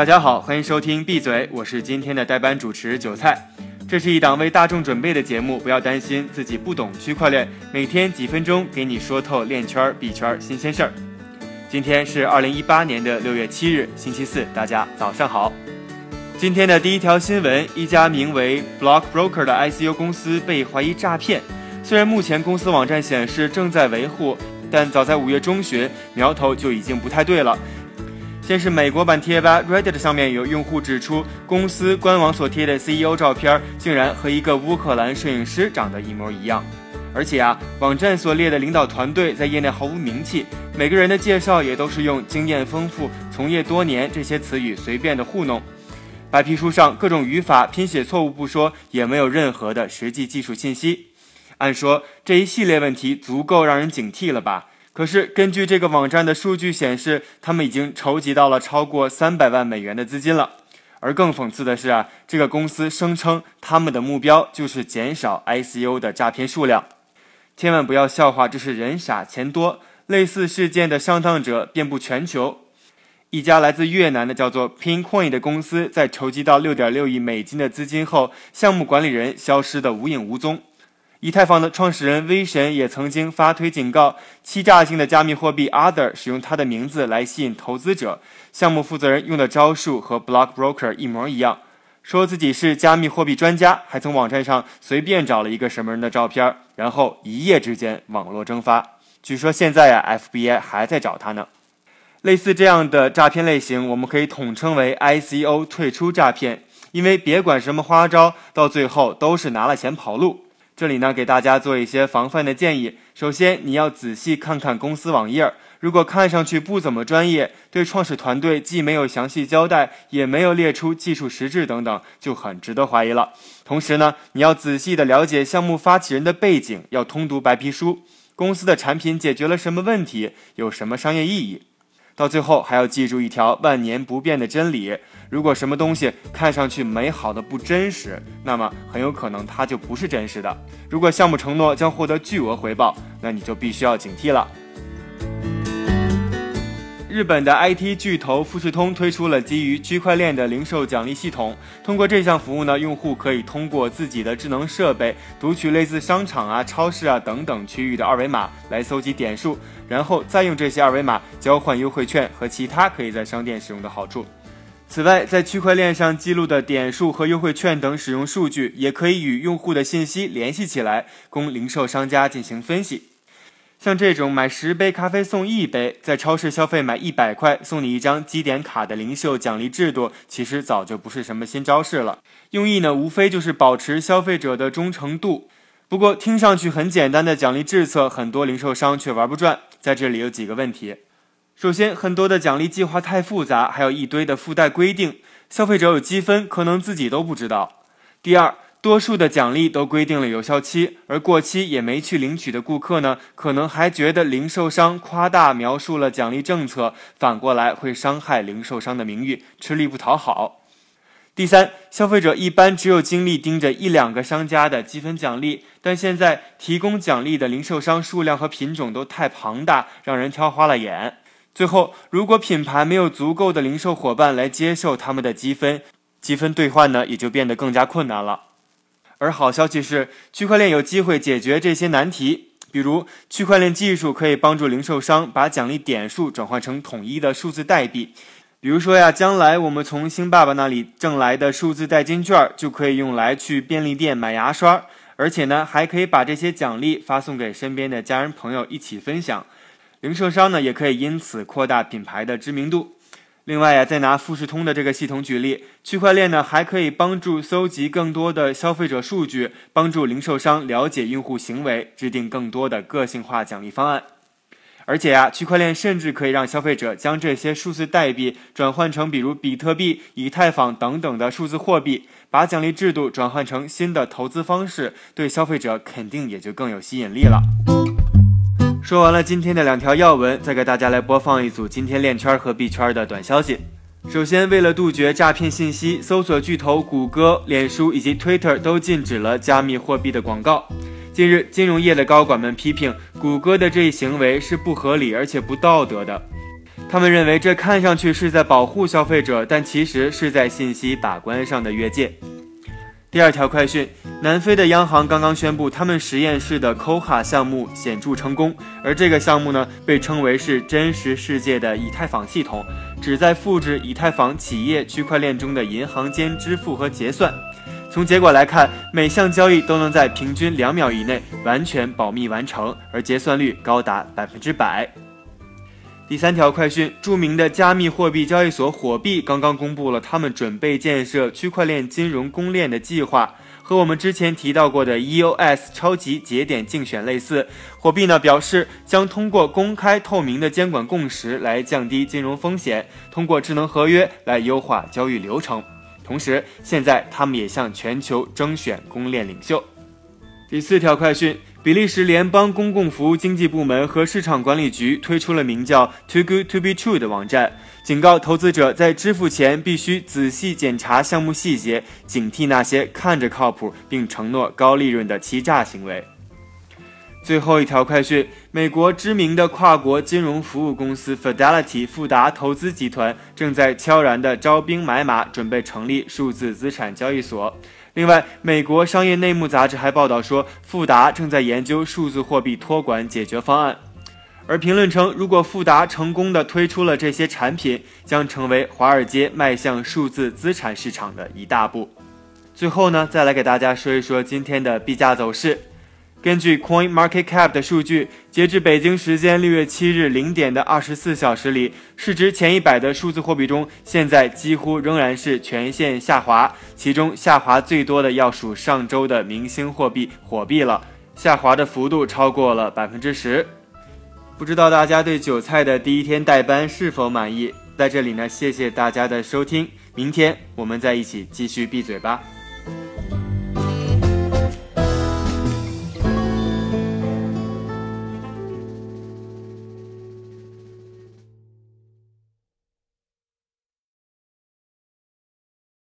大家好，欢迎收听闭嘴，我是今天的代班主持韭菜。这是一档为大众准备的节目，不要担心自己不懂区块链，每天几分钟给你说透链圈、币圈新鲜事儿。今天是二零一八年的六月七日，星期四，大家早上好。今天的第一条新闻，一家名为 Block Broker 的 ICO 公司被怀疑诈骗。虽然目前公司网站显示正在维护，但早在五月中旬，苗头就已经不太对了。先是美国版贴吧 Reddit 上面有用户指出，公司官网所贴的 CEO 照片竟然和一个乌克兰摄影师长得一模一样，而且啊，网站所列的领导团队在业内毫无名气，每个人的介绍也都是用经验丰富、从业多年这些词语随便的糊弄。白皮书上各种语法、拼写错误不说，也没有任何的实际技术信息。按说这一系列问题足够让人警惕了吧？可是，根据这个网站的数据显示，他们已经筹集到了超过三百万美元的资金了。而更讽刺的是啊，这个公司声称他们的目标就是减少 ICO 的诈骗数量。千万不要笑话，这是人傻钱多。类似事件的上当者遍布全球。一家来自越南的叫做 Pincoin 的公司在筹集到六点六亿美金的资金后，项目管理人消失得无影无踪。以太坊的创始人威神也曾经发推警告，欺诈性的加密货币 Other 使用他的名字来吸引投资者。项目负责人用的招数和 Block Broker 一模一样，说自己是加密货币专家，还从网站上随便找了一个什么人的照片，然后一夜之间网络蒸发。据说现在呀，FBI 还在找他呢。类似这样的诈骗类型，我们可以统称为 ICO 退出诈骗，因为别管什么花招，到最后都是拿了钱跑路。这里呢，给大家做一些防范的建议。首先，你要仔细看看公司网页，如果看上去不怎么专业，对创始团队既没有详细交代，也没有列出技术实质等等，就很值得怀疑了。同时呢，你要仔细的了解项目发起人的背景，要通读白皮书，公司的产品解决了什么问题，有什么商业意义。到最后还要记住一条万年不变的真理：如果什么东西看上去美好的不真实，那么很有可能它就不是真实的。如果项目承诺将获得巨额回报，那你就必须要警惕了。日本的 IT 巨头富士通推出了基于区块链的零售奖励系统。通过这项服务呢，用户可以通过自己的智能设备读取类似商场啊、超市啊等等区域的二维码来搜集点数，然后再用这些二维码交换优惠券和其他可以在商店使用的好处。此外，在区块链上记录的点数和优惠券等使用数据，也可以与用户的信息联系起来，供零售商家进行分析。像这种买十杯咖啡送一杯，在超市消费买一百块送你一张积点卡的零售奖励制度，其实早就不是什么新招式了。用意呢，无非就是保持消费者的忠诚度。不过，听上去很简单的奖励政策，很多零售商却玩不转。在这里有几个问题：首先，很多的奖励计划太复杂，还有一堆的附带规定，消费者有积分，可能自己都不知道。第二，多数的奖励都规定了有效期，而过期也没去领取的顾客呢，可能还觉得零售商夸大描述了奖励政策，反过来会伤害零售商的名誉，吃力不讨好。第三，消费者一般只有精力盯着一两个商家的积分奖励，但现在提供奖励的零售商数量和品种都太庞大，让人挑花了眼。最后，如果品牌没有足够的零售伙伴来接受他们的积分，积分兑换呢，也就变得更加困难了。而好消息是，区块链有机会解决这些难题。比如，区块链技术可以帮助零售商把奖励点数转换成统一的数字代币。比如说呀，将来我们从星爸爸那里挣来的数字代金券，就可以用来去便利店买牙刷，而且呢，还可以把这些奖励发送给身边的家人朋友一起分享。零售商呢，也可以因此扩大品牌的知名度。另外呀，再拿富士通的这个系统举例，区块链呢还可以帮助搜集更多的消费者数据，帮助零售商了解用户行为，制定更多的个性化奖励方案。而且呀，区块链甚至可以让消费者将这些数字代币转换成比如比特币、以太坊等等的数字货币，把奖励制度转换成新的投资方式，对消费者肯定也就更有吸引力了。说完了今天的两条要闻，再给大家来播放一组今天链圈和币圈的短消息。首先，为了杜绝诈骗信息，搜索巨头谷歌、脸书以及 Twitter 都禁止了加密货币的广告。近日，金融业的高管们批评谷歌的这一行为是不合理而且不道德的。他们认为这看上去是在保护消费者，但其实是在信息把关上的越界。第二条快讯：南非的央行刚刚宣布，他们实验室的 Koha 项目显著成功，而这个项目呢，被称为是真实世界的以太坊系统，旨在复制以太坊企业区块链中的银行间支付和结算。从结果来看，每项交易都能在平均两秒以内完全保密完成，而结算率高达百分之百。第三条快讯：著名的加密货币交易所火币刚刚公布了他们准备建设区块链金融公链的计划，和我们之前提到过的 EOS 超级节点竞选类似。火币呢表示将通过公开透明的监管共识来降低金融风险，通过智能合约来优化交易流程。同时，现在他们也向全球征选公链领袖。第四条快讯。比利时联邦公共服务经济部门和市场管理局推出了名叫 “Too Good to Be True” 的网站，警告投资者在支付前必须仔细检查项目细节，警惕那些看着靠谱并承诺高利润的欺诈行为。最后一条快讯：美国知名的跨国金融服务公司 Fidelity 富达投资集团正在悄然地招兵买马，准备成立数字资产交易所。另外，美国商业内幕杂志还报道说，富达正在研究数字货币托管解决方案。而评论称，如果富达成功的推出了这些产品，将成为华尔街迈向数字资产市场的一大步。最后呢，再来给大家说一说今天的币价走势。根据 Coin Market Cap 的数据，截至北京时间六月七日零点的二十四小时里，市值前一百的数字货币中，现在几乎仍然是全线下滑。其中下滑最多的要数上周的明星货币火币了，下滑的幅度超过了百分之十。不知道大家对韭菜的第一天代班是否满意？在这里呢，谢谢大家的收听，明天我们再一起继续闭嘴吧。